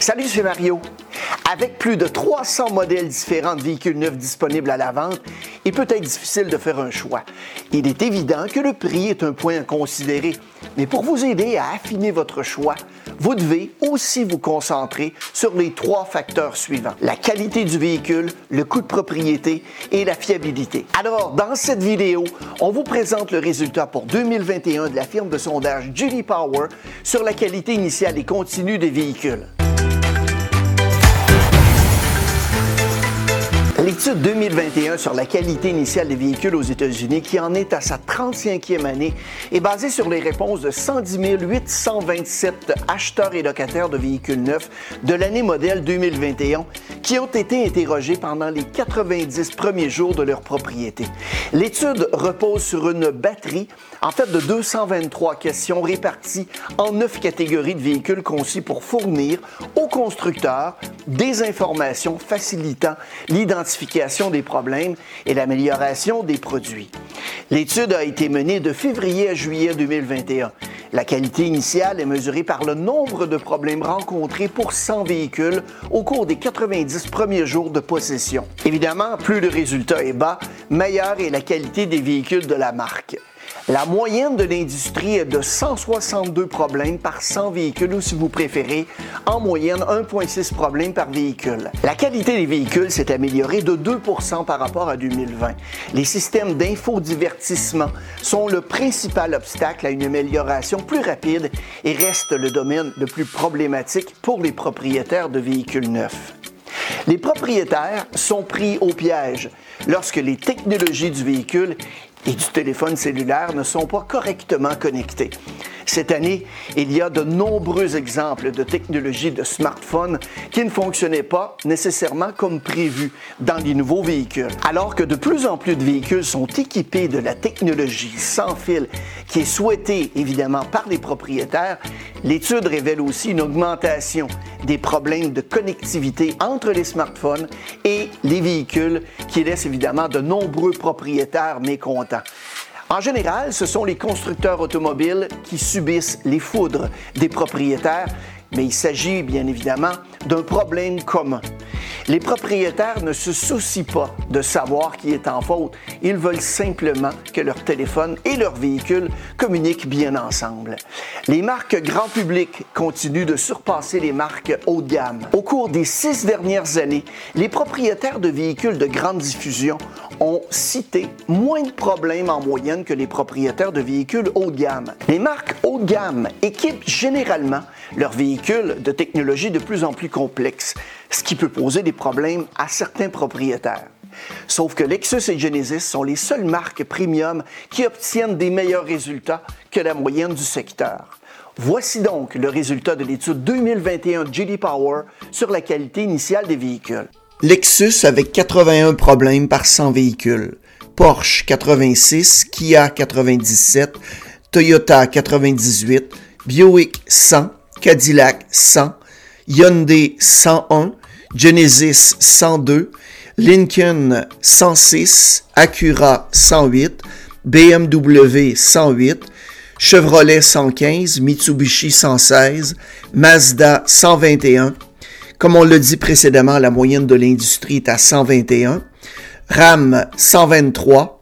Salut, c'est Mario. Avec plus de 300 modèles différents de véhicules neufs disponibles à la vente, il peut être difficile de faire un choix. Il est évident que le prix est un point à considérer, mais pour vous aider à affiner votre choix, vous devez aussi vous concentrer sur les trois facteurs suivants. La qualité du véhicule, le coût de propriété et la fiabilité. Alors, dans cette vidéo, on vous présente le résultat pour 2021 de la firme de sondage Judy Power sur la qualité initiale et continue des véhicules. L'étude 2021 sur la qualité initiale des véhicules aux États-Unis, qui en est à sa 35e année, est basée sur les réponses de 110 827 acheteurs et locataires de véhicules neufs de l'année modèle 2021 qui ont été interrogés pendant les 90 premiers jours de leur propriété. L'étude repose sur une batterie, en fait de 223 questions réparties en neuf catégories de véhicules conçus pour fournir aux constructeurs des informations facilitant l'identification des problèmes et l'amélioration des produits. L'étude a été menée de février à juillet 2021. La qualité initiale est mesurée par le nombre de problèmes rencontrés pour 100 véhicules au cours des 90 premiers jours de possession. Évidemment, plus le résultat est bas, meilleure est la qualité des véhicules de la marque. La moyenne de l'industrie est de 162 problèmes par 100 véhicules ou si vous préférez, en moyenne 1,6 problèmes par véhicule. La qualité des véhicules s'est améliorée de 2% par rapport à 2020. Les systèmes d'infodivertissement sont le principal obstacle à une amélioration plus rapide et restent le domaine le plus problématique pour les propriétaires de véhicules neufs. Les propriétaires sont pris au piège lorsque les technologies du véhicule et du téléphone cellulaire ne sont pas correctement connectés. Cette année, il y a de nombreux exemples de technologies de smartphones qui ne fonctionnaient pas nécessairement comme prévu dans les nouveaux véhicules. Alors que de plus en plus de véhicules sont équipés de la technologie sans fil qui est souhaitée évidemment par les propriétaires, l'étude révèle aussi une augmentation des problèmes de connectivité entre les smartphones et les véhicules qui laissent évidemment de nombreux propriétaires mécontents. En général, ce sont les constructeurs automobiles qui subissent les foudres des propriétaires, mais il s'agit bien évidemment d'un problème commun. Les propriétaires ne se soucient pas de savoir qui est en faute. Ils veulent simplement que leur téléphone et leur véhicule communiquent bien ensemble. Les marques grand public continuent de surpasser les marques haut de gamme. Au cours des six dernières années, les propriétaires de véhicules de grande diffusion ont cité moins de problèmes en moyenne que les propriétaires de véhicules haut de gamme. Les marques haut de gamme équipent généralement leurs véhicules de technologies de plus en plus complexes, ce qui peut poser des problèmes à certains propriétaires. Sauf que Lexus et Genesis sont les seules marques premium qui obtiennent des meilleurs résultats que la moyenne du secteur. Voici donc le résultat de l'étude 2021 GD Power sur la qualité initiale des véhicules. Lexus avec 81 problèmes par 100 véhicules. Porsche 86, Kia 97, Toyota 98, Buick 100, Cadillac 100, Hyundai 101, Genesis 102, Lincoln 106, Acura 108, BMW 108, Chevrolet 115, Mitsubishi 116, Mazda 121. Comme on l'a dit précédemment, la moyenne de l'industrie est à 121. Ram 123,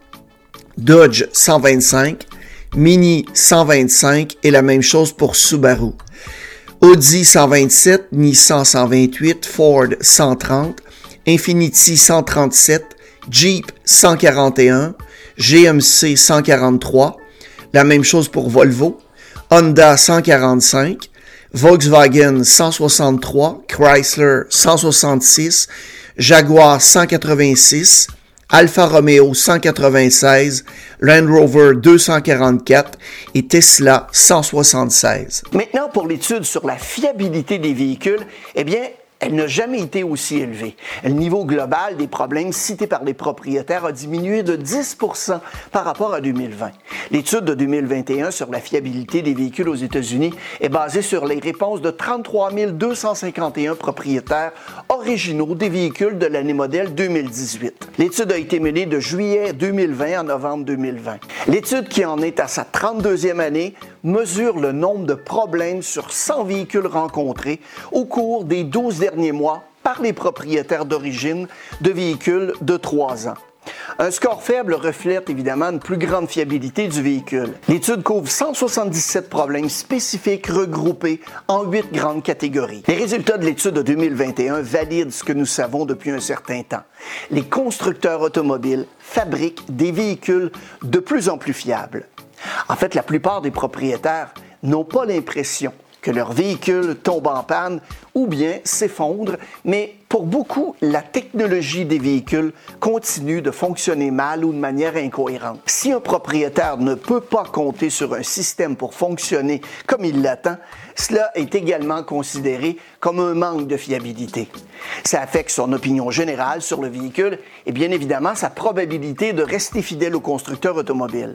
Dodge 125, Mini 125 et la même chose pour Subaru. Audi 127, Nissan 128, Ford 130, Infiniti 137, Jeep 141, GMC 143, la même chose pour Volvo, Honda 145, Volkswagen 163, Chrysler 166, Jaguar 186, Alfa Romeo 196, Land Rover 244 et Tesla 176. Maintenant, pour l'étude sur la fiabilité des véhicules, eh bien, elle n'a jamais été aussi élevée. Le niveau global des problèmes cités par les propriétaires a diminué de 10% par rapport à 2020. L'étude de 2021 sur la fiabilité des véhicules aux États-Unis est basée sur les réponses de 33 251 propriétaires originaux des véhicules de l'année modèle 2018. L'étude a été menée de juillet 2020 à novembre 2020. L'étude qui en est à sa 32e année mesure le nombre de problèmes sur 100 véhicules rencontrés au cours des 12 derniers mois par les propriétaires d'origine de véhicules de 3 ans. Un score faible reflète évidemment une plus grande fiabilité du véhicule. L'étude couvre 177 problèmes spécifiques regroupés en huit grandes catégories. Les résultats de l'étude de 2021 valident ce que nous savons depuis un certain temps. Les constructeurs automobiles fabriquent des véhicules de plus en plus fiables. En fait, la plupart des propriétaires n'ont pas l'impression que leur véhicule tombe en panne ou bien s'effondre, mais pour beaucoup, la technologie des véhicules continue de fonctionner mal ou de manière incohérente. Si un propriétaire ne peut pas compter sur un système pour fonctionner comme il l'attend, cela est également considéré comme un manque de fiabilité. Ça affecte son opinion générale sur le véhicule et bien évidemment sa probabilité de rester fidèle au constructeur automobile.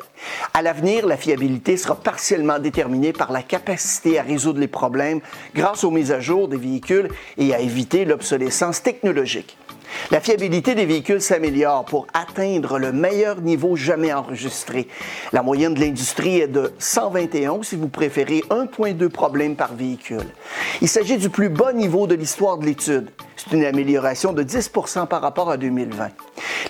À l'avenir, la fiabilité sera partiellement déterminée par la capacité à résoudre les problèmes grâce aux mises à jour des véhicules et à éviter l'obsolescence technologique. La fiabilité des véhicules s'améliore pour atteindre le meilleur niveau jamais enregistré. La moyenne de l'industrie est de 121, si vous préférez, 1,2 problèmes par véhicule. Il s'agit du plus bas niveau de l'histoire de l'étude. C'est une amélioration de 10 par rapport à 2020.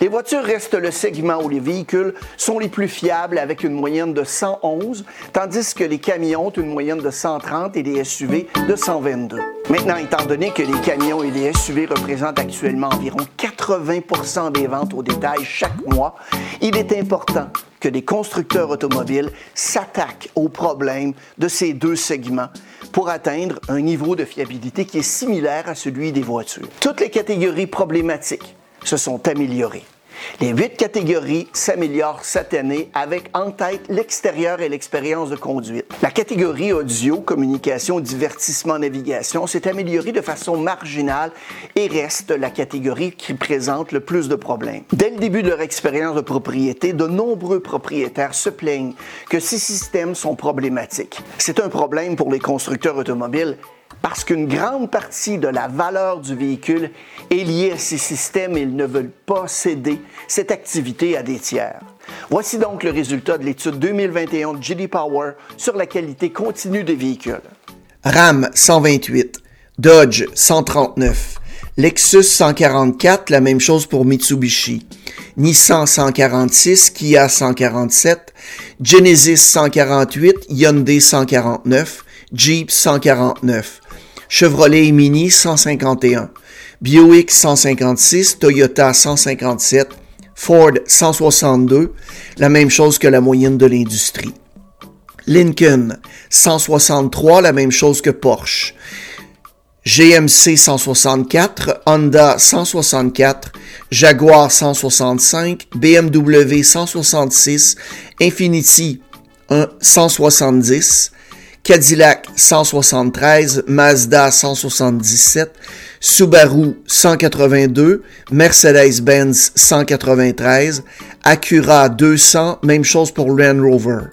Les voitures restent le segment où les véhicules sont les plus fiables avec une moyenne de 111, tandis que les camions ont une moyenne de 130 et les SUV de 122. Maintenant, étant donné que les camions et les SUV représentent actuellement environ 80% des ventes au détail chaque mois, il est important que les constructeurs automobiles s'attaquent aux problèmes de ces deux segments pour atteindre un niveau de fiabilité qui est similaire à celui des voitures. Toutes les catégories problématiques se sont améliorées. Les huit catégories s'améliorent cette année avec en tête l'extérieur et l'expérience de conduite. La catégorie audio, communication, divertissement, navigation s'est améliorée de façon marginale et reste la catégorie qui présente le plus de problèmes. Dès le début de leur expérience de propriété, de nombreux propriétaires se plaignent que ces systèmes sont problématiques. C'est un problème pour les constructeurs automobiles parce qu'une grande partie de la valeur du véhicule est liée à ces systèmes et ils ne veulent pas céder cette activité à des tiers. Voici donc le résultat de l'étude 2021 de GD Power sur la qualité continue des véhicules. RAM 128, Dodge 139, Lexus 144, la même chose pour Mitsubishi, Nissan 146, Kia 147, Genesis 148, Hyundai 149, Jeep 149, Chevrolet Mini 151, Buick 156, Toyota 157, Ford 162, la même chose que la moyenne de l'industrie. Lincoln 163, la même chose que Porsche. GMC 164, Honda 164, Jaguar 165, BMW 166, Infiniti 170, Cadillac 173, Mazda 177, Subaru 182, Mercedes-Benz 193, Acura 200, même chose pour Land Rover.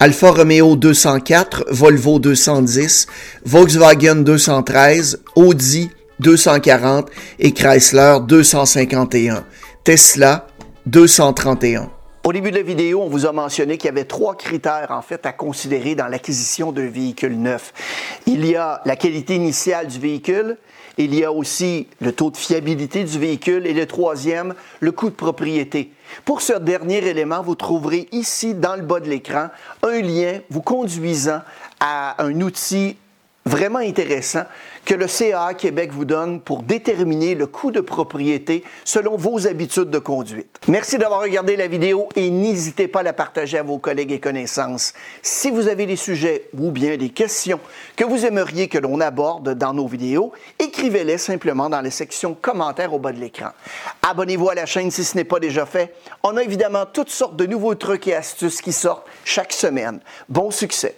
Alfa Romeo 204, Volvo 210, Volkswagen 213, Audi 240 et Chrysler 251. Tesla 231. Au début de la vidéo, on vous a mentionné qu'il y avait trois critères à considérer dans l'acquisition d'un véhicule neuf. Il y a la qualité initiale du véhicule, il y a aussi le taux de fiabilité du véhicule et le troisième, le coût de propriété. Pour ce dernier élément, vous trouverez ici dans le bas de l'écran un lien vous conduisant à un outil vraiment intéressant que le CA Québec vous donne pour déterminer le coût de propriété selon vos habitudes de conduite. Merci d'avoir regardé la vidéo et n'hésitez pas à la partager à vos collègues et connaissances. Si vous avez des sujets ou bien des questions que vous aimeriez que l'on aborde dans nos vidéos, écrivez-les simplement dans la section commentaires au bas de l'écran. Abonnez-vous à la chaîne si ce n'est pas déjà fait. On a évidemment toutes sortes de nouveaux trucs et astuces qui sortent chaque semaine. Bon succès!